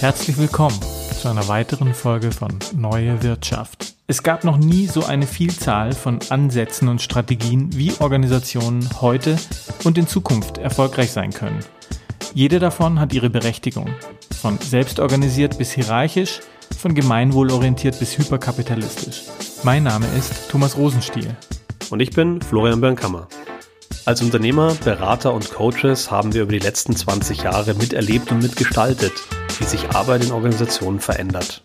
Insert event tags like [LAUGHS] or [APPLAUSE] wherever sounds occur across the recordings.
Herzlich willkommen zu einer weiteren Folge von Neue Wirtschaft. Es gab noch nie so eine Vielzahl von Ansätzen und Strategien, wie Organisationen heute und in Zukunft erfolgreich sein können. Jede davon hat ihre Berechtigung. Von selbstorganisiert bis hierarchisch, von gemeinwohlorientiert bis hyperkapitalistisch. Mein Name ist Thomas Rosenstiel. Und ich bin Florian Bernkammer. Als Unternehmer, Berater und Coaches haben wir über die letzten 20 Jahre miterlebt und mitgestaltet, wie sich Arbeit in Organisationen verändert.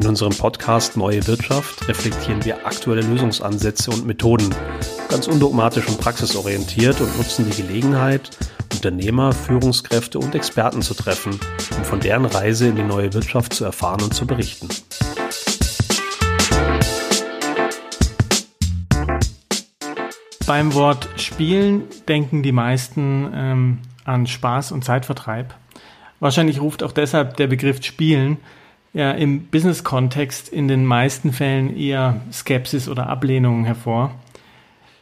In unserem Podcast Neue Wirtschaft reflektieren wir aktuelle Lösungsansätze und Methoden, ganz undogmatisch und praxisorientiert und nutzen die Gelegenheit, Unternehmer, Führungskräfte und Experten zu treffen, um von deren Reise in die neue Wirtschaft zu erfahren und zu berichten. Beim Wort Spielen denken die meisten ähm, an Spaß und Zeitvertreib. Wahrscheinlich ruft auch deshalb der Begriff Spielen ja im Business-Kontext in den meisten Fällen eher Skepsis oder Ablehnungen hervor.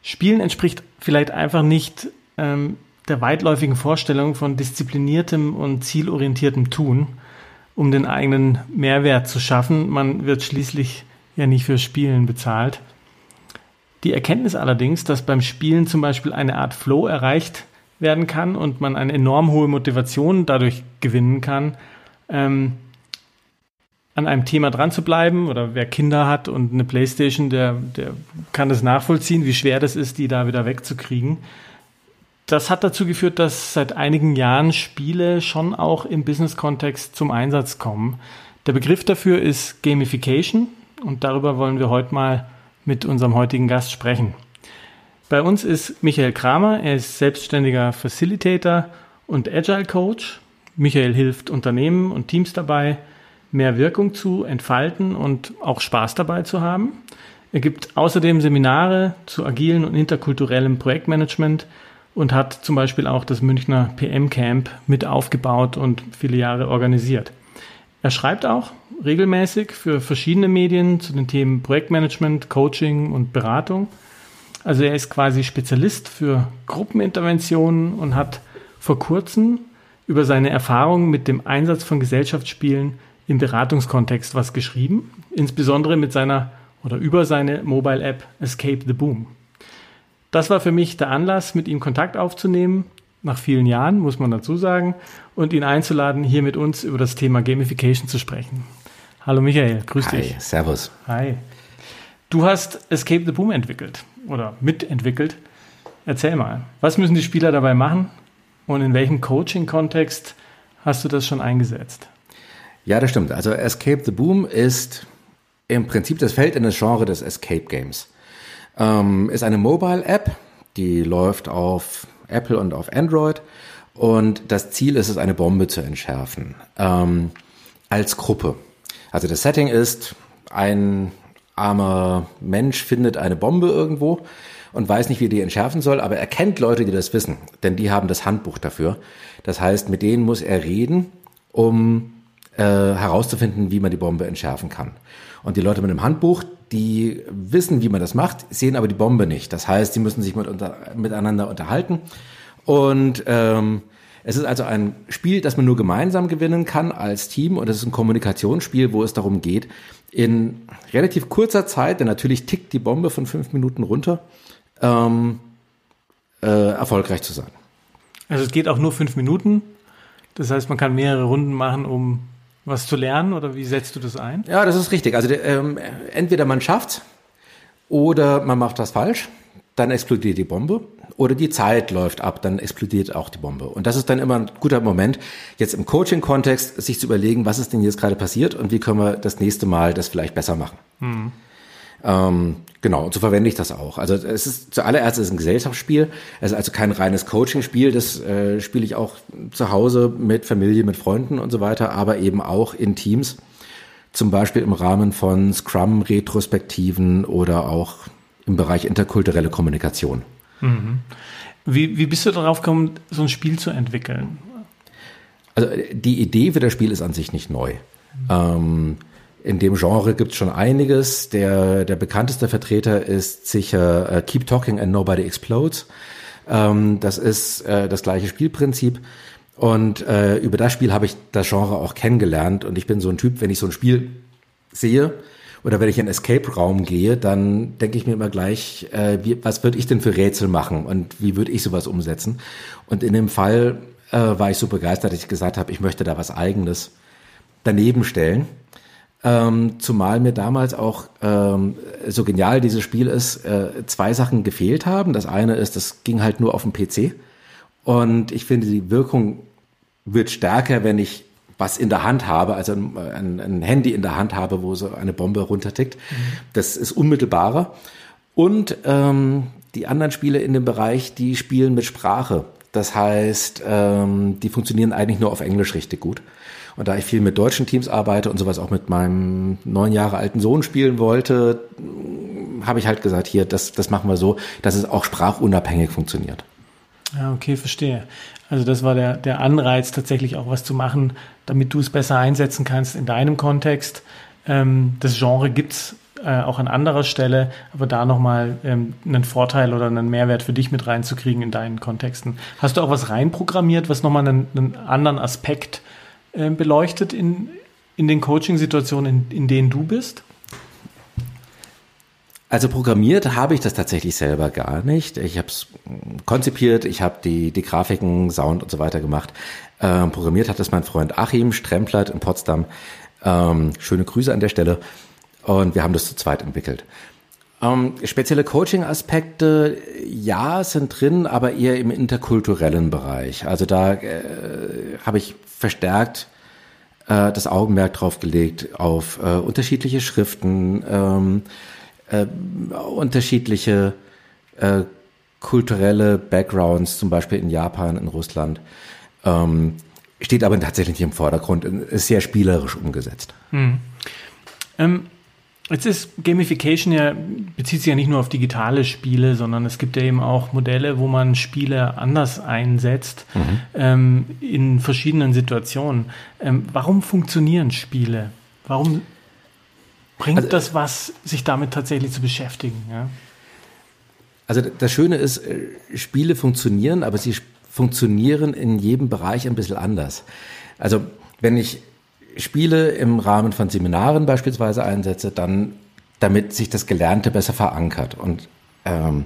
Spielen entspricht vielleicht einfach nicht ähm, der weitläufigen Vorstellung von diszipliniertem und zielorientiertem Tun, um den eigenen Mehrwert zu schaffen. Man wird schließlich ja nicht für Spielen bezahlt. Die Erkenntnis allerdings, dass beim Spielen zum Beispiel eine Art Flow erreicht werden kann und man eine enorm hohe Motivation dadurch gewinnen kann, ähm, an einem Thema dran zu bleiben oder wer Kinder hat und eine Playstation, der, der kann das nachvollziehen, wie schwer das ist, die da wieder wegzukriegen. Das hat dazu geführt, dass seit einigen Jahren Spiele schon auch im Business-Kontext zum Einsatz kommen. Der Begriff dafür ist Gamification und darüber wollen wir heute mal mit unserem heutigen Gast sprechen. Bei uns ist Michael Kramer, er ist selbstständiger Facilitator und Agile Coach. Michael hilft Unternehmen und Teams dabei, mehr Wirkung zu entfalten und auch Spaß dabei zu haben. Er gibt außerdem Seminare zu agilen und interkulturellem Projektmanagement und hat zum Beispiel auch das Münchner PM Camp mit aufgebaut und viele Jahre organisiert. Er schreibt auch regelmäßig für verschiedene Medien zu den Themen Projektmanagement, Coaching und Beratung. Also er ist quasi Spezialist für Gruppeninterventionen und hat vor kurzem über seine Erfahrungen mit dem Einsatz von Gesellschaftsspielen im Beratungskontext was geschrieben, insbesondere mit seiner oder über seine Mobile App Escape the Boom. Das war für mich der Anlass, mit ihm Kontakt aufzunehmen nach vielen Jahren, muss man dazu sagen, und ihn einzuladen, hier mit uns über das Thema Gamification zu sprechen. Hallo Michael, grüß Hi, dich. Servus. Hi. Du hast Escape the Boom entwickelt oder mitentwickelt. Erzähl mal, was müssen die Spieler dabei machen und in welchem Coaching-Kontext hast du das schon eingesetzt? Ja, das stimmt. Also Escape the Boom ist im Prinzip das Feld in das Genre des Escape Games. Ähm, ist eine Mobile-App, die läuft auf Apple und auf Android. Und das Ziel ist es, eine Bombe zu entschärfen. Ähm, als Gruppe. Also das Setting ist, ein armer Mensch findet eine Bombe irgendwo und weiß nicht, wie die entschärfen soll, aber er kennt Leute, die das wissen, denn die haben das Handbuch dafür. Das heißt, mit denen muss er reden, um äh, herauszufinden, wie man die Bombe entschärfen kann. Und die Leute mit dem Handbuch, die wissen, wie man das macht, sehen aber die Bombe nicht. Das heißt, sie müssen sich mit unter, miteinander unterhalten. Und ähm, es ist also ein Spiel, das man nur gemeinsam gewinnen kann als Team. Und es ist ein Kommunikationsspiel, wo es darum geht, in relativ kurzer Zeit, denn natürlich tickt die Bombe von fünf Minuten runter, ähm, äh, erfolgreich zu sein. Also es geht auch nur fünf Minuten. Das heißt, man kann mehrere Runden machen, um was zu lernen oder wie setzt du das ein? Ja, das ist richtig. Also ähm, entweder man schafft's oder man macht was falsch, dann explodiert die Bombe oder die Zeit läuft ab, dann explodiert auch die Bombe. Und das ist dann immer ein guter Moment, jetzt im Coaching-Kontext sich zu überlegen, was ist denn jetzt gerade passiert und wie können wir das nächste Mal das vielleicht besser machen. Mhm. Ähm, genau, und so verwende ich das auch. Also es ist zuallererst ist ein Gesellschaftsspiel. Es ist also kein reines Coaching-Spiel. Das äh, spiele ich auch zu Hause mit Familie, mit Freunden und so weiter, aber eben auch in Teams. Zum Beispiel im Rahmen von Scrum-Retrospektiven oder auch im Bereich interkulturelle Kommunikation. Mhm. Wie, wie bist du darauf gekommen, so ein Spiel zu entwickeln? Also die Idee für das Spiel ist an sich nicht neu. Mhm. Ähm, in dem Genre gibt es schon einiges. Der, der bekannteste Vertreter ist sicher äh, Keep Talking and Nobody Explodes. Ähm, das ist äh, das gleiche Spielprinzip. Und äh, über das Spiel habe ich das Genre auch kennengelernt. Und ich bin so ein Typ, wenn ich so ein Spiel sehe oder wenn ich in Escape-Raum gehe, dann denke ich mir immer gleich, äh, wie, was würde ich denn für Rätsel machen und wie würde ich sowas umsetzen? Und in dem Fall äh, war ich so begeistert, dass ich gesagt habe, ich möchte da was Eigenes daneben stellen. Ähm, zumal mir damals auch ähm, so genial dieses Spiel ist, äh, zwei Sachen gefehlt haben. Das eine ist, das ging halt nur auf dem PC. Und ich finde, die Wirkung wird stärker, wenn ich was in der Hand habe, also ein, ein Handy in der Hand habe, wo so eine Bombe runtertickt. Mhm. Das ist unmittelbarer. Und ähm, die anderen Spiele in dem Bereich, die spielen mit Sprache. Das heißt, ähm, die funktionieren eigentlich nur auf Englisch richtig gut. Und da ich viel mit deutschen Teams arbeite und sowas auch mit meinem neun Jahre alten Sohn spielen wollte, habe ich halt gesagt, hier, das, das machen wir so, dass es auch sprachunabhängig funktioniert. Ja, okay, verstehe. Also das war der, der Anreiz, tatsächlich auch was zu machen, damit du es besser einsetzen kannst in deinem Kontext. Ähm, das Genre gibt's äh, auch an anderer Stelle, aber da nochmal ähm, einen Vorteil oder einen Mehrwert für dich mit reinzukriegen in deinen Kontexten. Hast du auch was reinprogrammiert, was nochmal einen, einen anderen Aspekt äh, beleuchtet in, in den Coaching-Situationen, in, in denen du bist? Also programmiert habe ich das tatsächlich selber gar nicht. Ich habe es konzipiert, ich habe die, die Grafiken, Sound und so weiter gemacht. Ähm, programmiert hat das mein Freund Achim Stremplert in Potsdam. Ähm, schöne Grüße an der Stelle. Und wir haben das zu zweit entwickelt. Ähm, spezielle Coaching-Aspekte, ja, sind drin, aber eher im interkulturellen Bereich. Also da äh, habe ich verstärkt äh, das Augenmerk drauf gelegt auf äh, unterschiedliche Schriften, ähm, äh, unterschiedliche äh, kulturelle Backgrounds, zum Beispiel in Japan, in Russland. Ähm, steht aber tatsächlich nicht im Vordergrund, ist sehr spielerisch umgesetzt. Hm. Ähm, Jetzt ist Gamification ja, bezieht sich ja nicht nur auf digitale Spiele, sondern es gibt ja eben auch Modelle, wo man Spiele anders einsetzt, mhm. ähm, in verschiedenen Situationen. Ähm, warum funktionieren Spiele? Warum bringt also, das was, sich damit tatsächlich zu beschäftigen? Ja? Also das Schöne ist, äh, Spiele funktionieren, aber sie funktionieren in jedem Bereich ein bisschen anders. Also wenn ich Spiele im Rahmen von Seminaren beispielsweise einsetze, dann damit sich das Gelernte besser verankert. Und ähm,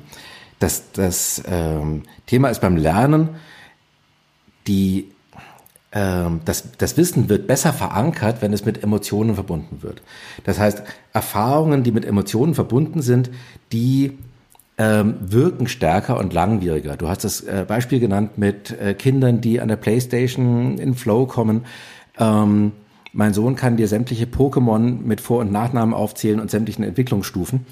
das, das ähm, Thema ist beim Lernen, die, das, das Wissen wird besser verankert, wenn es mit Emotionen verbunden wird. Das heißt, Erfahrungen, die mit Emotionen verbunden sind, die ähm, wirken stärker und langwieriger. Du hast das äh, Beispiel genannt mit äh, Kindern, die an der Playstation in Flow kommen. Ähm, mein Sohn kann dir sämtliche Pokémon mit Vor- und Nachnamen aufzählen und sämtlichen Entwicklungsstufen,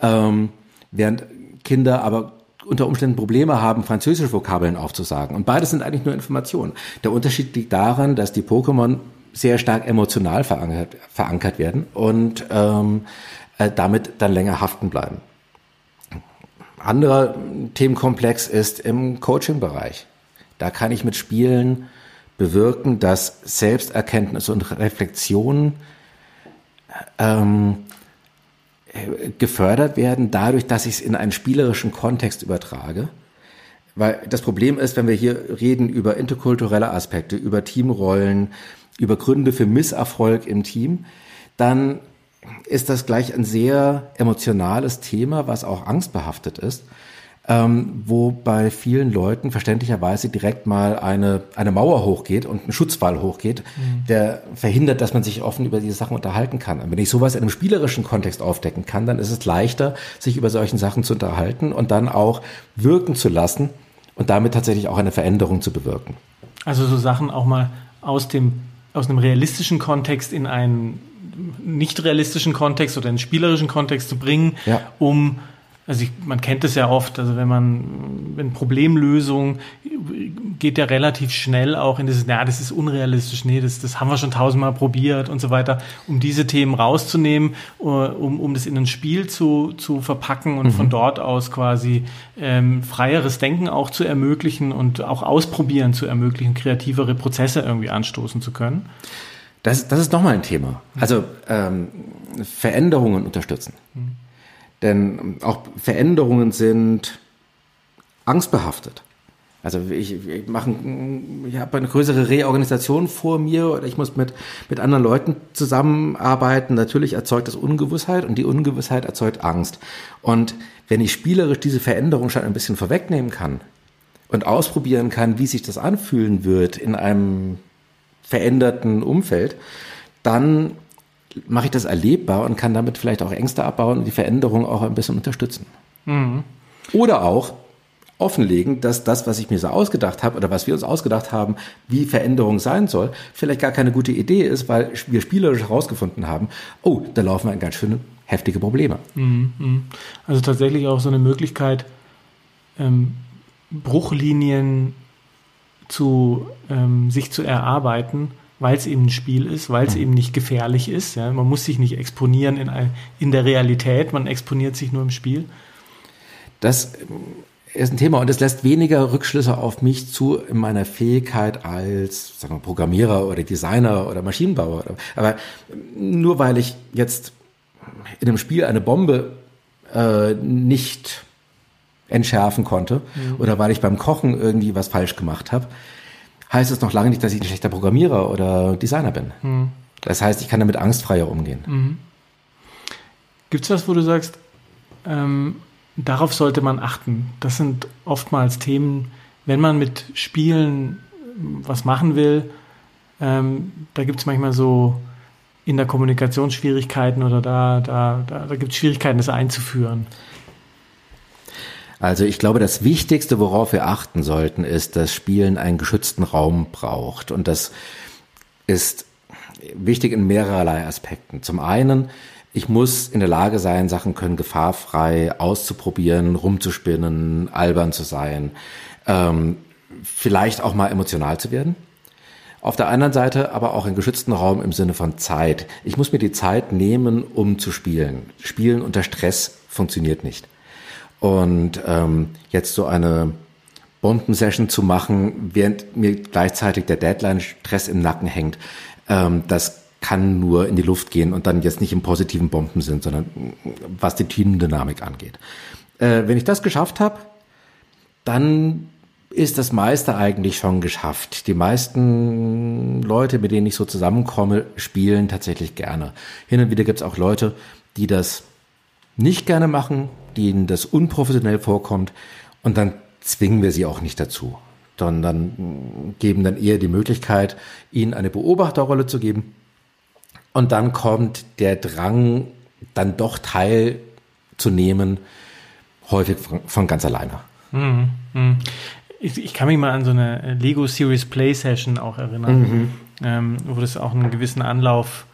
ähm, während Kinder aber unter Umständen Probleme haben, französische Vokabeln aufzusagen. Und beides sind eigentlich nur Informationen. Der Unterschied liegt daran, dass die Pokémon sehr stark emotional verankert, verankert werden und ähm, äh, damit dann länger haften bleiben. Anderer Themenkomplex ist im Coaching-Bereich. Da kann ich mit Spielen bewirken, dass Selbsterkenntnis und Reflexion ähm, gefördert werden, dadurch, dass ich es in einen spielerischen Kontext übertrage. Weil das Problem ist, wenn wir hier reden über interkulturelle Aspekte, über Teamrollen, über Gründe für Misserfolg im Team, dann ist das gleich ein sehr emotionales Thema, was auch angstbehaftet ist ähm, wo bei vielen Leuten verständlicherweise direkt mal eine, eine Mauer hochgeht und ein Schutzwall hochgeht, mhm. der verhindert, dass man sich offen über diese Sachen unterhalten kann. Und wenn ich sowas in einem spielerischen Kontext aufdecken kann, dann ist es leichter, sich über solchen Sachen zu unterhalten und dann auch wirken zu lassen und damit tatsächlich auch eine Veränderung zu bewirken. Also so Sachen auch mal aus dem aus einem realistischen Kontext in einen nicht realistischen Kontext oder einen spielerischen Kontext zu bringen, ja. um also ich, man kennt es ja oft, also wenn man, wenn Problemlösung geht ja relativ schnell auch in dieses, naja, das ist unrealistisch, nee, das, das haben wir schon tausendmal probiert und so weiter, um diese Themen rauszunehmen, äh, um, um das in ein Spiel zu, zu verpacken und mhm. von dort aus quasi ähm, freieres Denken auch zu ermöglichen und auch ausprobieren zu ermöglichen, kreativere Prozesse irgendwie anstoßen zu können. Das, das ist nochmal ein Thema. Also ähm, Veränderungen unterstützen. Mhm. Denn auch Veränderungen sind angstbehaftet. Also ich, ich mache, ich habe eine größere Reorganisation vor mir oder ich muss mit, mit anderen Leuten zusammenarbeiten. Natürlich erzeugt das Ungewissheit und die Ungewissheit erzeugt Angst. Und wenn ich spielerisch diese Veränderung schon ein bisschen vorwegnehmen kann und ausprobieren kann, wie sich das anfühlen wird in einem veränderten Umfeld, dann mache ich das erlebbar und kann damit vielleicht auch Ängste abbauen und die Veränderung auch ein bisschen unterstützen. Mhm. Oder auch offenlegen, dass das, was ich mir so ausgedacht habe oder was wir uns ausgedacht haben, wie Veränderung sein soll, vielleicht gar keine gute Idee ist, weil wir spielerisch herausgefunden haben, oh, da laufen wir in ganz schöne heftige Probleme. Mhm, mhm. Also tatsächlich auch so eine Möglichkeit, ähm, Bruchlinien zu ähm, sich zu erarbeiten, weil es eben ein Spiel ist, weil es mhm. eben nicht gefährlich ist. Ja? Man muss sich nicht exponieren in, in der Realität, man exponiert sich nur im Spiel. Das ist ein Thema und es lässt weniger Rückschlüsse auf mich zu in meiner Fähigkeit als sagen wir, Programmierer oder Designer oder Maschinenbauer. Aber nur weil ich jetzt in einem Spiel eine Bombe äh, nicht entschärfen konnte mhm. oder weil ich beim Kochen irgendwie was falsch gemacht habe, heißt es noch lange nicht, dass ich ein schlechter Programmierer oder Designer bin. Mhm. Das heißt, ich kann damit angstfreier umgehen. Mhm. Gibt es was, wo du sagst, ähm, darauf sollte man achten? Das sind oftmals Themen, wenn man mit Spielen was machen will, ähm, da gibt es manchmal so in der Kommunikation Schwierigkeiten oder da, da, da, da gibt es Schwierigkeiten, das einzuführen. Also ich glaube, das Wichtigste, worauf wir achten sollten, ist, dass Spielen einen geschützten Raum braucht. Und das ist wichtig in mehrerlei Aspekten. Zum einen, ich muss in der Lage sein, Sachen können gefahrfrei auszuprobieren, rumzuspinnen, albern zu sein, ähm, vielleicht auch mal emotional zu werden. Auf der anderen Seite aber auch einen geschützten Raum im Sinne von Zeit. Ich muss mir die Zeit nehmen, um zu spielen. Spielen unter Stress funktioniert nicht. Und ähm, jetzt so eine Bombensession zu machen, während mir gleichzeitig der Deadline-Stress im Nacken hängt, ähm, das kann nur in die Luft gehen und dann jetzt nicht im positiven Bomben sind, sondern was die Teamdynamik angeht. Äh, wenn ich das geschafft habe, dann ist das meiste eigentlich schon geschafft. Die meisten Leute, mit denen ich so zusammenkomme, spielen tatsächlich gerne. Hin und wieder gibt es auch Leute, die das nicht gerne machen, denen das unprofessionell vorkommt und dann zwingen wir sie auch nicht dazu, sondern geben dann eher die Möglichkeit, ihnen eine Beobachterrolle zu geben und dann kommt der Drang, dann doch teilzunehmen, häufig von, von ganz alleine. Mhm, mh. Ich, ich, kann mich mal an so eine Lego Series Play Session auch erinnern, mhm. ähm, wo das auch einen gewissen Anlauf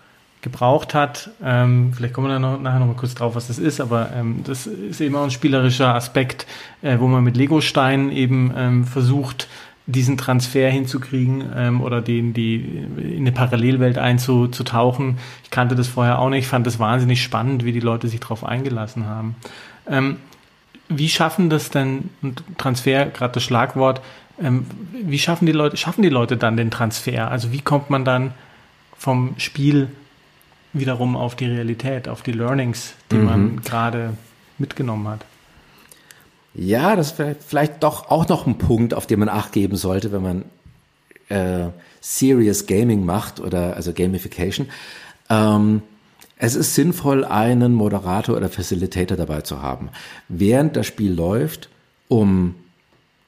gebraucht hat. Ähm, vielleicht kommen wir da noch, nachher noch mal kurz drauf, was das ist, aber ähm, das ist eben auch ein spielerischer Aspekt, äh, wo man mit Lego-Steinen eben ähm, versucht, diesen Transfer hinzukriegen ähm, oder den, die in eine Parallelwelt einzutauchen. Ich kannte das vorher auch nicht, fand das wahnsinnig spannend, wie die Leute sich darauf eingelassen haben. Ähm, wie schaffen das denn, Transfer, gerade das Schlagwort, ähm, wie schaffen die Leute, schaffen die Leute dann den Transfer? Also wie kommt man dann vom Spiel wiederum auf die Realität, auf die Learnings, die mhm. man gerade mitgenommen hat. Ja, das wäre vielleicht doch auch noch ein Punkt, auf den man Acht geben sollte, wenn man äh, Serious Gaming macht oder also Gamification. Ähm, es ist sinnvoll, einen Moderator oder Facilitator dabei zu haben, während das Spiel läuft, um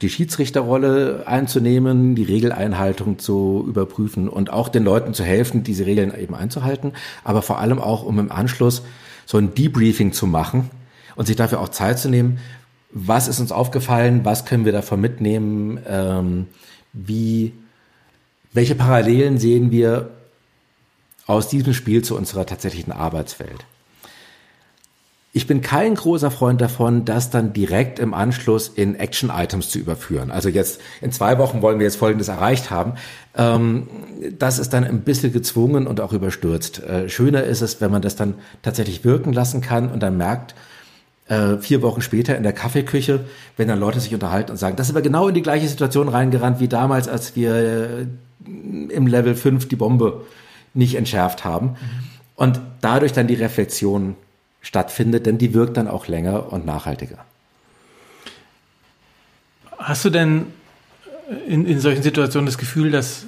die Schiedsrichterrolle einzunehmen, die Regeleinhaltung zu überprüfen und auch den Leuten zu helfen, diese Regeln eben einzuhalten, aber vor allem auch, um im Anschluss so ein Debriefing zu machen und sich dafür auch Zeit zu nehmen, was ist uns aufgefallen, was können wir davon mitnehmen, ähm, wie, welche Parallelen sehen wir aus diesem Spiel zu unserer tatsächlichen Arbeitswelt. Ich bin kein großer Freund davon, das dann direkt im Anschluss in Action-Items zu überführen. Also jetzt in zwei Wochen wollen wir jetzt Folgendes erreicht haben. Ähm, das ist dann ein bisschen gezwungen und auch überstürzt. Äh, schöner ist es, wenn man das dann tatsächlich wirken lassen kann und dann merkt, äh, vier Wochen später in der Kaffeeküche, wenn dann Leute sich unterhalten und sagen, das ist aber genau in die gleiche Situation reingerannt wie damals, als wir äh, im Level 5 die Bombe nicht entschärft haben. Mhm. Und dadurch dann die Reflexion stattfindet, denn die wirkt dann auch länger und nachhaltiger. Hast du denn in, in solchen Situationen das Gefühl, dass,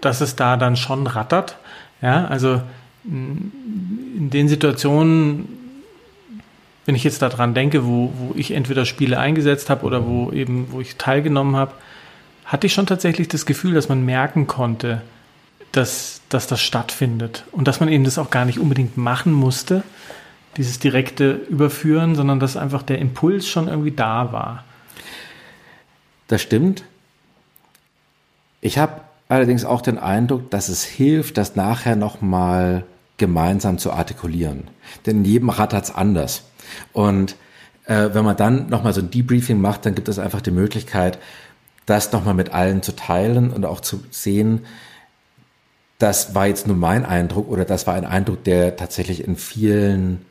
dass es da dann schon rattert. Ja, also in den Situationen, wenn ich jetzt daran denke, wo, wo ich entweder Spiele eingesetzt habe oder wo eben, wo ich teilgenommen habe, hatte ich schon tatsächlich das Gefühl, dass man merken konnte, dass, dass das stattfindet und dass man eben das auch gar nicht unbedingt machen musste, dieses direkte Überführen, sondern dass einfach der Impuls schon irgendwie da war. Das stimmt. Ich habe allerdings auch den Eindruck, dass es hilft, das nachher nochmal gemeinsam zu artikulieren. Denn in jedem rattert es anders. Und äh, wenn man dann nochmal so ein Debriefing macht, dann gibt es einfach die Möglichkeit, das nochmal mit allen zu teilen und auch zu sehen, das war jetzt nur mein Eindruck oder das war ein Eindruck, der tatsächlich in vielen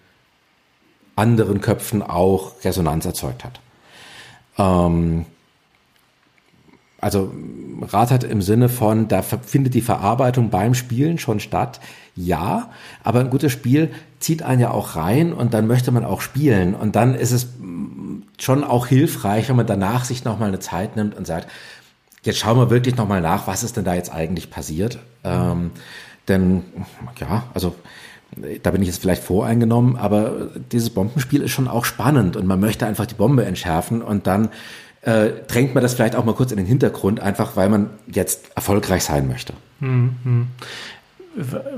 anderen Köpfen auch Resonanz erzeugt hat. Ähm, also Rat hat im Sinne von, da findet die Verarbeitung beim Spielen schon statt. Ja, aber ein gutes Spiel zieht einen ja auch rein und dann möchte man auch spielen. Und dann ist es schon auch hilfreich, wenn man danach sich nochmal eine Zeit nimmt und sagt, jetzt schauen wir wirklich nochmal nach, was ist denn da jetzt eigentlich passiert. Ähm, denn ja, also da bin ich jetzt vielleicht voreingenommen, aber dieses Bombenspiel ist schon auch spannend und man möchte einfach die Bombe entschärfen und dann äh, drängt man das vielleicht auch mal kurz in den Hintergrund, einfach weil man jetzt erfolgreich sein möchte. Mhm.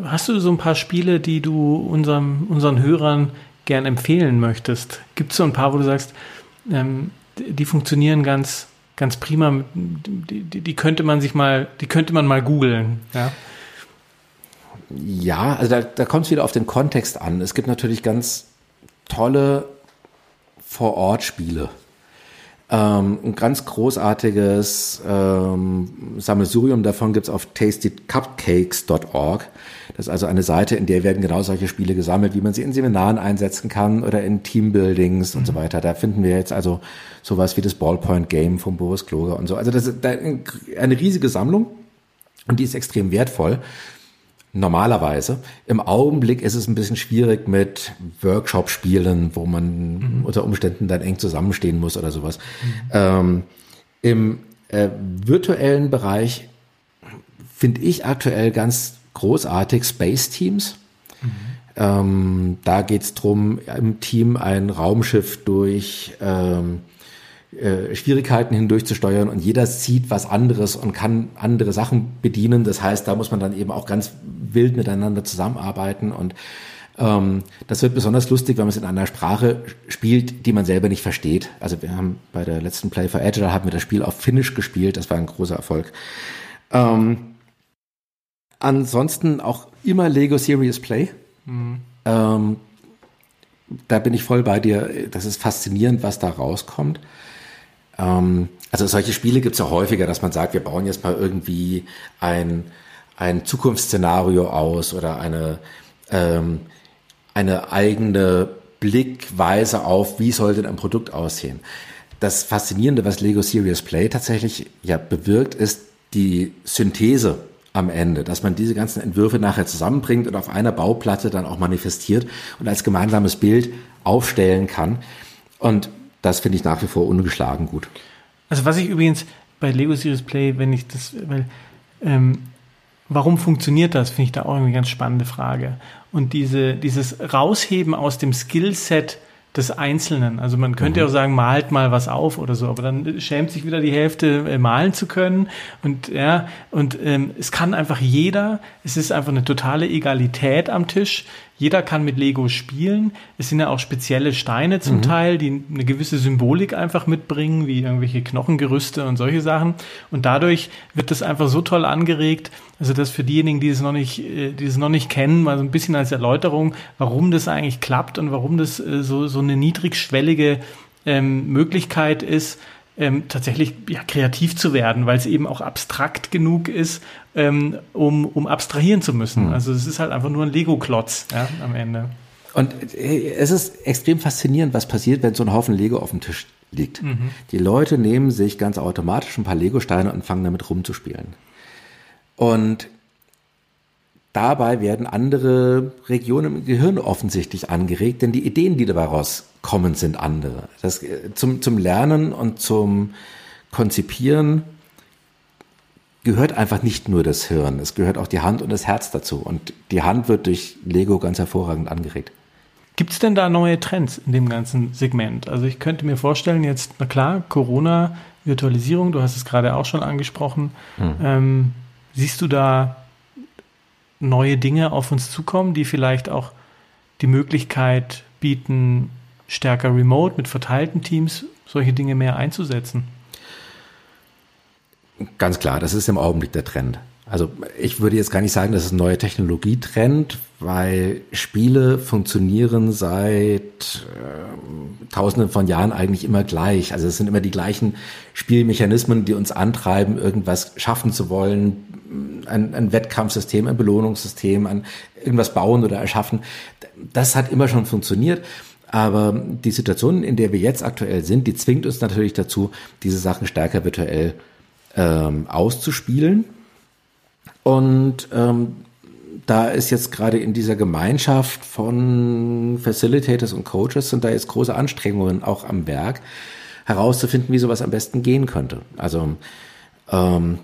Hast du so ein paar Spiele, die du unserem, unseren Hörern gern empfehlen möchtest? Gibt es so ein paar, wo du sagst, ähm, die funktionieren ganz, ganz prima, die, die, könnte man sich mal, die könnte man mal googeln, ja? Ja, also da, da kommt es wieder auf den Kontext an. Es gibt natürlich ganz tolle Vor-Ort-Spiele. Ähm, ein ganz großartiges ähm, Sammelsurium davon gibt's auf tastycupcakes.org. Das ist also eine Seite, in der werden genau solche Spiele gesammelt, wie man sie in Seminaren einsetzen kann oder in Teambuildings mhm. und so mhm. weiter. Da finden wir jetzt also sowas wie das Ballpoint Game von Boris Kloger und so. Also das ist eine riesige Sammlung und die ist extrem wertvoll. Normalerweise. Im Augenblick ist es ein bisschen schwierig mit Workshop-Spielen, wo man mhm. unter Umständen dann eng zusammenstehen muss oder sowas. Mhm. Ähm, Im äh, virtuellen Bereich finde ich aktuell ganz großartig Space Teams. Mhm. Ähm, da geht es darum, im Team ein Raumschiff durch ähm, äh, Schwierigkeiten hindurchzusteuern und jeder sieht was anderes und kann andere Sachen bedienen. Das heißt, da muss man dann eben auch ganz wild miteinander zusammenarbeiten und ähm, das wird besonders lustig, wenn man es in einer Sprache spielt, die man selber nicht versteht. Also wir haben bei der letzten Play for Agile haben wir das Spiel auf Finnisch gespielt. Das war ein großer Erfolg. Ähm, ansonsten auch immer Lego Serious Play. Mhm. Ähm, da bin ich voll bei dir. Das ist faszinierend, was da rauskommt. Ähm, also solche Spiele gibt es ja häufiger, dass man sagt, wir bauen jetzt mal irgendwie ein, ein Zukunftsszenario aus oder eine, ähm, eine eigene Blickweise auf, wie soll denn ein Produkt aussehen. Das Faszinierende, was Lego Serious Play tatsächlich ja bewirkt, ist die Synthese am Ende, dass man diese ganzen Entwürfe nachher zusammenbringt und auf einer Bauplatte dann auch manifestiert und als gemeinsames Bild aufstellen kann. Und das finde ich nach wie vor ungeschlagen gut. Also was ich übrigens bei Lego Series Play, wenn ich das, weil, ähm, warum funktioniert das, finde ich da auch eine ganz spannende Frage. Und diese, dieses Rausheben aus dem Skillset des Einzelnen. Also man könnte mhm. ja auch sagen, malt mal was auf oder so, aber dann schämt sich wieder die Hälfte, äh, malen zu können. Und ja, und ähm, es kann einfach jeder, es ist einfach eine totale Egalität am Tisch. Jeder kann mit Lego spielen. Es sind ja auch spezielle Steine zum mhm. Teil, die eine gewisse Symbolik einfach mitbringen, wie irgendwelche Knochengerüste und solche Sachen. Und dadurch wird das einfach so toll angeregt. Also das für diejenigen, die es noch nicht, äh, die es noch nicht kennen, mal so ein bisschen als Erläuterung, warum das eigentlich klappt und warum das äh, so, so eine niedrigschwellige ähm, Möglichkeit ist, ähm, tatsächlich ja, kreativ zu werden, weil es eben auch abstrakt genug ist, ähm, um, um abstrahieren zu müssen. Mhm. Also es ist halt einfach nur ein Lego-Klotz ja, am Ende. Und äh, es ist extrem faszinierend, was passiert, wenn so ein Haufen Lego auf dem Tisch liegt. Mhm. Die Leute nehmen sich ganz automatisch ein paar Lego-Steine und fangen damit rumzuspielen. Und dabei werden andere Regionen im Gehirn offensichtlich angeregt, denn die Ideen, die dabei rauskommen, sind andere. Das, äh, zum, zum Lernen und zum Konzipieren gehört einfach nicht nur das Hirn, es gehört auch die Hand und das Herz dazu. Und die Hand wird durch Lego ganz hervorragend angeregt. Gibt es denn da neue Trends in dem ganzen Segment? Also ich könnte mir vorstellen, jetzt, na klar, Corona, Virtualisierung, du hast es gerade auch schon angesprochen. Hm. Ähm, siehst du da neue Dinge auf uns zukommen, die vielleicht auch die Möglichkeit bieten, stärker remote mit verteilten Teams solche Dinge mehr einzusetzen? Ganz klar, das ist im Augenblick der Trend. Also ich würde jetzt gar nicht sagen, dass es ein neuer Technologietrend, weil Spiele funktionieren seit äh, Tausenden von Jahren eigentlich immer gleich. Also es sind immer die gleichen Spielmechanismen, die uns antreiben, irgendwas schaffen zu wollen, ein, ein Wettkampfsystem, ein Belohnungssystem, ein irgendwas bauen oder erschaffen. Das hat immer schon funktioniert. Aber die Situation, in der wir jetzt aktuell sind, die zwingt uns natürlich dazu, diese Sachen stärker virtuell ähm, auszuspielen. Und ähm, da ist jetzt gerade in dieser Gemeinschaft von Facilitators und Coaches sind da jetzt große Anstrengungen auch am Werk, herauszufinden, wie sowas am besten gehen könnte. Also ähm,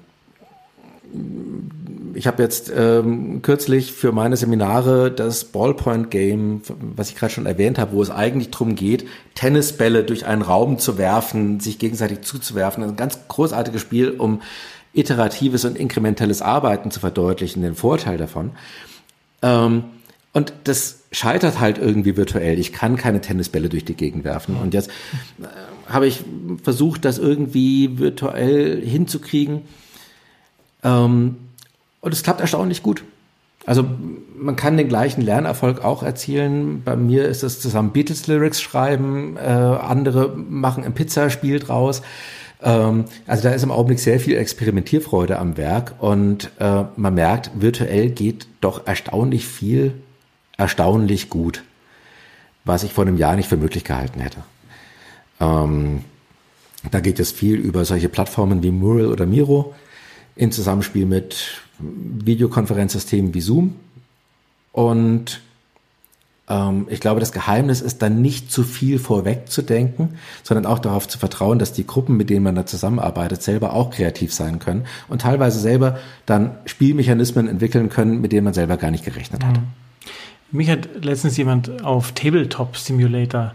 ich habe jetzt ähm, kürzlich für meine Seminare das Ballpoint Game, was ich gerade schon erwähnt habe, wo es eigentlich darum geht, Tennisbälle durch einen Raum zu werfen, sich gegenseitig zuzuwerfen. Ein ganz großartiges Spiel, um iteratives und inkrementelles Arbeiten zu verdeutlichen, den Vorteil davon. Ähm, und das scheitert halt irgendwie virtuell. Ich kann keine Tennisbälle durch die Gegend werfen. Und jetzt äh, habe ich versucht, das irgendwie virtuell hinzukriegen. Ähm, und es klappt erstaunlich gut. Also man kann den gleichen Lernerfolg auch erzielen. Bei mir ist es zusammen Beatles-Lyrics schreiben, äh, andere machen ein Pizzaspiel draus. Ähm, also da ist im Augenblick sehr viel Experimentierfreude am Werk und äh, man merkt, virtuell geht doch erstaunlich viel, erstaunlich gut, was ich vor einem Jahr nicht für möglich gehalten hätte. Ähm, da geht es viel über solche Plattformen wie Mural oder Miro in Zusammenspiel mit Videokonferenzsystemen wie Zoom. Und ähm, ich glaube, das Geheimnis ist dann nicht zu viel vorwegzudenken, sondern auch darauf zu vertrauen, dass die Gruppen, mit denen man da zusammenarbeitet, selber auch kreativ sein können und teilweise selber dann Spielmechanismen entwickeln können, mit denen man selber gar nicht gerechnet hat. Mhm. Mich hat letztens jemand auf Tabletop Simulator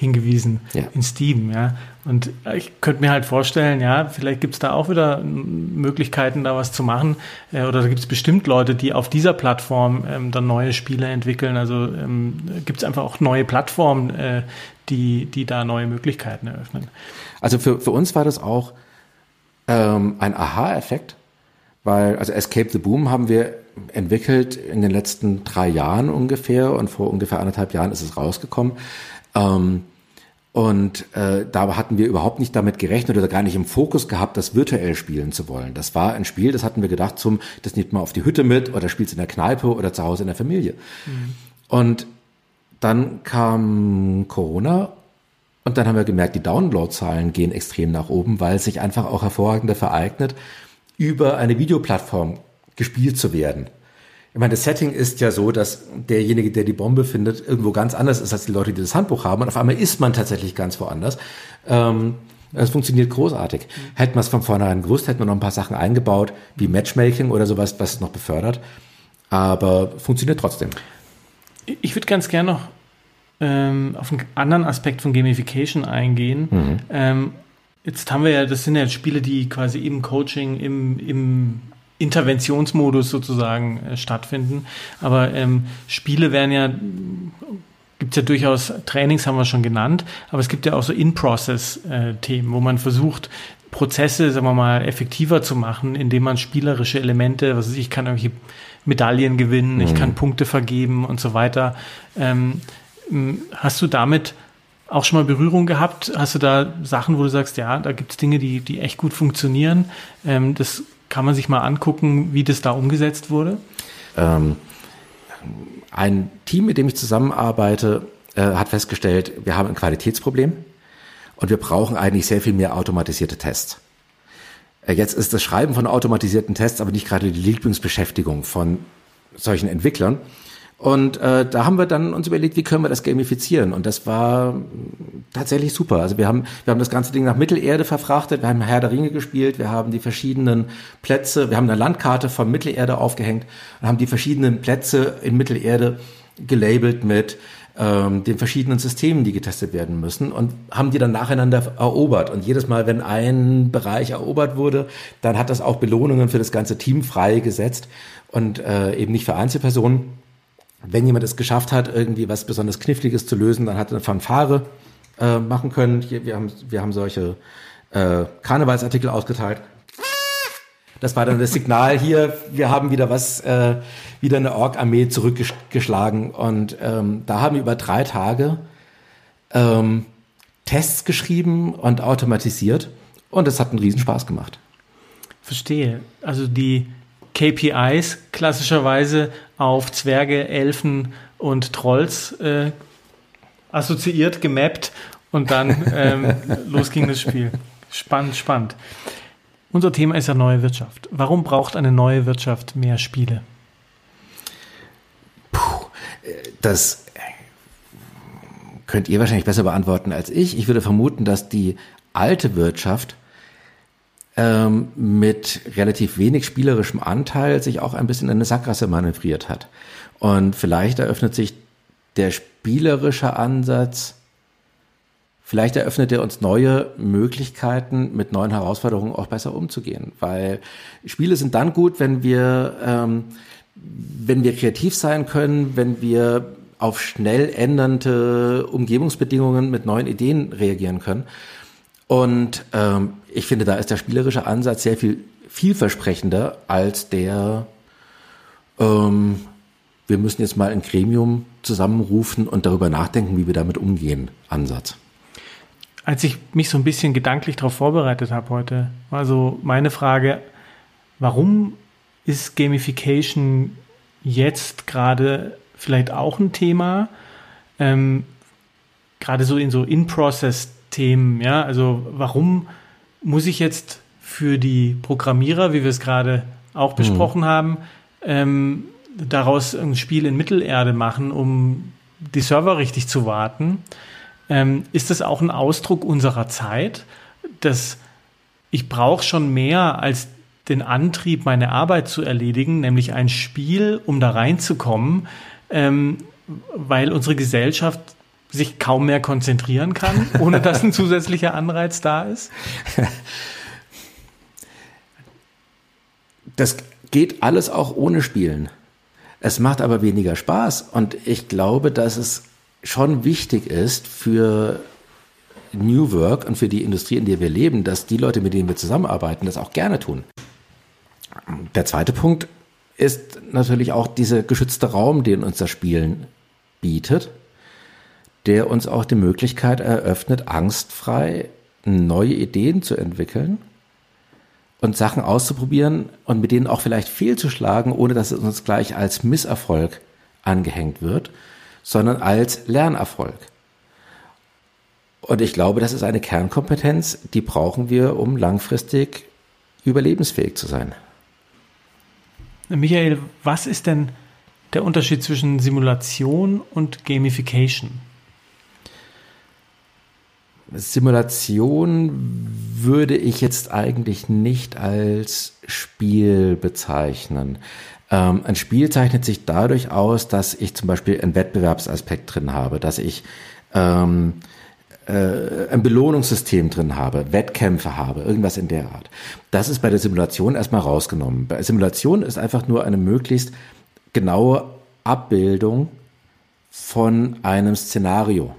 hingewiesen ja. in Steam, ja. Und ich könnte mir halt vorstellen, ja, vielleicht gibt es da auch wieder Möglichkeiten, da was zu machen. Äh, oder da gibt es bestimmt Leute, die auf dieser Plattform ähm, dann neue Spiele entwickeln. Also ähm, gibt es einfach auch neue Plattformen, äh, die, die da neue Möglichkeiten eröffnen. Also für, für uns war das auch ähm, ein Aha-Effekt, weil, also Escape the Boom haben wir entwickelt in den letzten drei Jahren ungefähr und vor ungefähr anderthalb Jahren ist es rausgekommen. Ähm, und äh, da hatten wir überhaupt nicht damit gerechnet oder gar nicht im Fokus gehabt, das virtuell spielen zu wollen. Das war ein Spiel, das hatten wir gedacht, zum, das nimmt man auf die Hütte mit oder spielt in der Kneipe oder zu Hause in der Familie. Mhm. Und dann kam Corona und dann haben wir gemerkt, die Downloadzahlen gehen extrem nach oben, weil es sich einfach auch hervorragend dafür eignet, über eine Videoplattform gespielt zu werden. Ich meine, das Setting ist ja so, dass derjenige, der die Bombe findet, irgendwo ganz anders ist als die Leute, die das Handbuch haben. Und auf einmal ist man tatsächlich ganz woanders. Ähm, das funktioniert großartig. Mhm. Hätte man es von vornherein gewusst, hätte man noch ein paar Sachen eingebaut, wie Matchmaking oder sowas, was es noch befördert. Aber funktioniert trotzdem. Ich würde ganz gerne noch ähm, auf einen anderen Aspekt von Gamification eingehen. Mhm. Ähm, jetzt haben wir ja, das sind ja Spiele, die quasi im Coaching, im, im Interventionsmodus sozusagen äh, stattfinden. Aber ähm, Spiele werden ja, gibt es ja durchaus, Trainings haben wir schon genannt, aber es gibt ja auch so In-Process-Themen, äh, wo man versucht, Prozesse, sagen wir mal, effektiver zu machen, indem man spielerische Elemente, was weiß ich, ich kann irgendwelche Medaillen gewinnen, mhm. ich kann Punkte vergeben und so weiter. Ähm, hast du damit auch schon mal Berührung gehabt? Hast du da Sachen, wo du sagst, ja, da gibt es Dinge, die, die echt gut funktionieren? Ähm, das kann man sich mal angucken, wie das da umgesetzt wurde? Ähm, ein Team, mit dem ich zusammenarbeite, äh, hat festgestellt, wir haben ein Qualitätsproblem und wir brauchen eigentlich sehr viel mehr automatisierte Tests. Äh, jetzt ist das Schreiben von automatisierten Tests aber nicht gerade die Lieblingsbeschäftigung von solchen Entwicklern. Und äh, da haben wir dann uns überlegt, wie können wir das gamifizieren? Und das war tatsächlich super. Also wir haben, wir haben das ganze Ding nach Mittelerde verfrachtet, wir haben Herr der Ringe gespielt, wir haben die verschiedenen Plätze, wir haben eine Landkarte von Mittelerde aufgehängt und haben die verschiedenen Plätze in Mittelerde gelabelt mit ähm, den verschiedenen Systemen, die getestet werden müssen und haben die dann nacheinander erobert. Und jedes Mal, wenn ein Bereich erobert wurde, dann hat das auch Belohnungen für das ganze Team freigesetzt und äh, eben nicht für Einzelpersonen wenn jemand es geschafft hat, irgendwie was besonders Kniffliges zu lösen, dann hat er eine Fanfare äh, machen können. Hier, wir, haben, wir haben solche äh, Karnevalsartikel ausgeteilt. Das war dann das Signal hier, wir haben wieder was, äh, wieder eine Ork-Armee zurückgeschlagen. Und ähm, da haben wir über drei Tage ähm, Tests geschrieben und automatisiert. Und es hat einen Riesenspaß gemacht. Verstehe. Also die KPIs klassischerweise auf Zwerge, Elfen und Trolls äh, assoziiert, gemappt und dann ähm, [LAUGHS] los ging das Spiel. Spannend, spannend. Unser Thema ist ja neue Wirtschaft. Warum braucht eine neue Wirtschaft mehr Spiele? Puh, das könnt ihr wahrscheinlich besser beantworten als ich. Ich würde vermuten, dass die alte Wirtschaft ähm, mit relativ wenig spielerischem Anteil sich auch ein bisschen in eine Sackgasse manövriert hat. Und vielleicht eröffnet sich der spielerische Ansatz, vielleicht eröffnet er uns neue Möglichkeiten, mit neuen Herausforderungen auch besser umzugehen. Weil Spiele sind dann gut, wenn wir, ähm, wenn wir kreativ sein können, wenn wir auf schnell ändernde Umgebungsbedingungen mit neuen Ideen reagieren können. Und ähm, ich finde, da ist der spielerische Ansatz sehr viel vielversprechender als der, ähm, wir müssen jetzt mal ein Gremium zusammenrufen und darüber nachdenken, wie wir damit umgehen, Ansatz. Als ich mich so ein bisschen gedanklich darauf vorbereitet habe heute, war so meine Frage, warum ist Gamification jetzt gerade vielleicht auch ein Thema? Ähm, gerade so in so In-Process Themen, ja, also warum muss ich jetzt für die Programmierer, wie wir es gerade auch besprochen mhm. haben, ähm, daraus ein Spiel in Mittelerde machen, um die Server richtig zu warten? Ähm, ist das auch ein Ausdruck unserer Zeit, dass ich brauche schon mehr als den Antrieb, meine Arbeit zu erledigen, nämlich ein Spiel, um da reinzukommen, ähm, weil unsere Gesellschaft sich kaum mehr konzentrieren kann, ohne dass ein zusätzlicher Anreiz da ist? [LAUGHS] Das geht alles auch ohne Spielen. Es macht aber weniger Spaß und ich glaube, dass es schon wichtig ist für New Work und für die Industrie, in der wir leben, dass die Leute, mit denen wir zusammenarbeiten, das auch gerne tun. Der zweite Punkt ist natürlich auch dieser geschützte Raum, den uns das Spielen bietet der uns auch die Möglichkeit eröffnet, angstfrei neue Ideen zu entwickeln und Sachen auszuprobieren und mit denen auch vielleicht fehlzuschlagen, ohne dass es uns gleich als Misserfolg angehängt wird, sondern als Lernerfolg. Und ich glaube, das ist eine Kernkompetenz, die brauchen wir, um langfristig überlebensfähig zu sein. Michael, was ist denn der Unterschied zwischen Simulation und Gamification? Simulation würde ich jetzt eigentlich nicht als Spiel bezeichnen. Ähm, ein Spiel zeichnet sich dadurch aus, dass ich zum Beispiel einen Wettbewerbsaspekt drin habe, dass ich ähm, äh, ein Belohnungssystem drin habe, Wettkämpfe habe, irgendwas in der Art. Das ist bei der Simulation erstmal rausgenommen. Bei Simulation ist einfach nur eine möglichst genaue Abbildung von einem Szenario.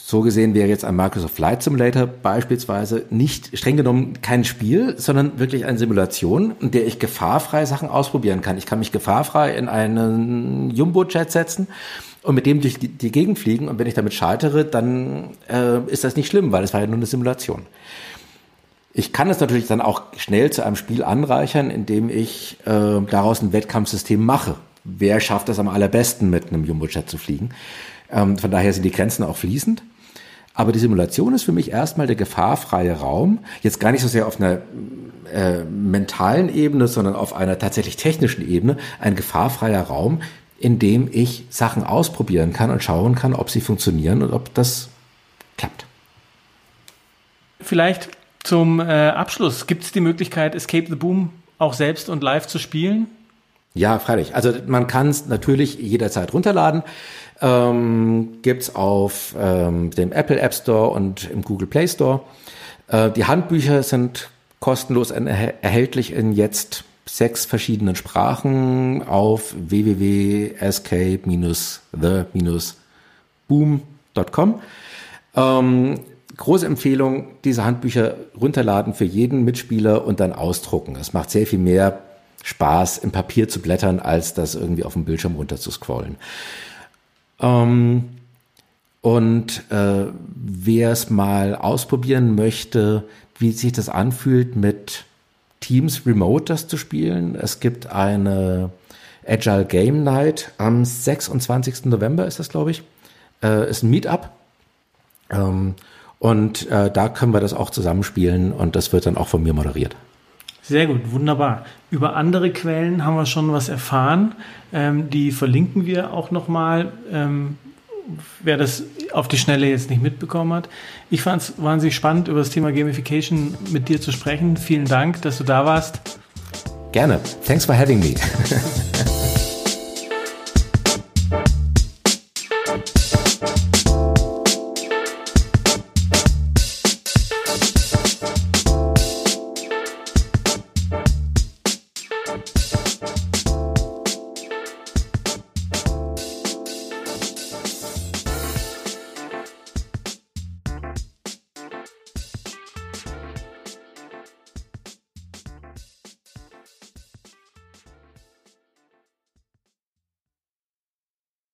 So gesehen wäre jetzt ein Microsoft Flight Simulator beispielsweise nicht streng genommen kein Spiel, sondern wirklich eine Simulation, in der ich gefahrfrei Sachen ausprobieren kann. Ich kann mich gefahrfrei in einen Jumbo-Jet setzen und mit dem durch die, Gegend fliegen. Und wenn ich damit scheitere, dann äh, ist das nicht schlimm, weil es war ja nur eine Simulation. Ich kann es natürlich dann auch schnell zu einem Spiel anreichern, indem ich äh, daraus ein Wettkampfsystem mache. Wer schafft es am allerbesten, mit einem Jumbo-Jet zu fliegen? Ähm, von daher sind die Grenzen auch fließend. Aber die Simulation ist für mich erstmal der gefahrfreie Raum. Jetzt gar nicht so sehr auf einer äh, mentalen Ebene, sondern auf einer tatsächlich technischen Ebene. Ein gefahrfreier Raum, in dem ich Sachen ausprobieren kann und schauen kann, ob sie funktionieren und ob das klappt. Vielleicht zum äh, Abschluss. Gibt es die Möglichkeit, Escape the Boom auch selbst und live zu spielen? Ja, freilich. Also man kann es natürlich jederzeit runterladen. Ähm, Gibt auf ähm, dem Apple App Store und im Google Play Store. Äh, die Handbücher sind kostenlos erhältlich in jetzt sechs verschiedenen Sprachen auf www.escape-the-boom.com. Ähm, große Empfehlung, diese Handbücher runterladen für jeden Mitspieler und dann ausdrucken. Es macht sehr viel mehr Spaß, im Papier zu blättern, als das irgendwie auf dem Bildschirm runter zu scrollen. Ähm, und äh, wer es mal ausprobieren möchte, wie sich das anfühlt, mit Teams remote das zu spielen. Es gibt eine Agile Game Night am 26. November ist das, glaube ich. Äh, ist ein Meetup. Ähm, und äh, da können wir das auch zusammenspielen und das wird dann auch von mir moderiert. Sehr gut, wunderbar. Über andere Quellen haben wir schon was erfahren. Ähm, die verlinken wir auch nochmal. Ähm, wer das auf die Schnelle jetzt nicht mitbekommen hat. Ich fand es wahnsinnig spannend, über das Thema Gamification mit dir zu sprechen. Vielen Dank, dass du da warst. Gerne. Thanks for having me. [LAUGHS]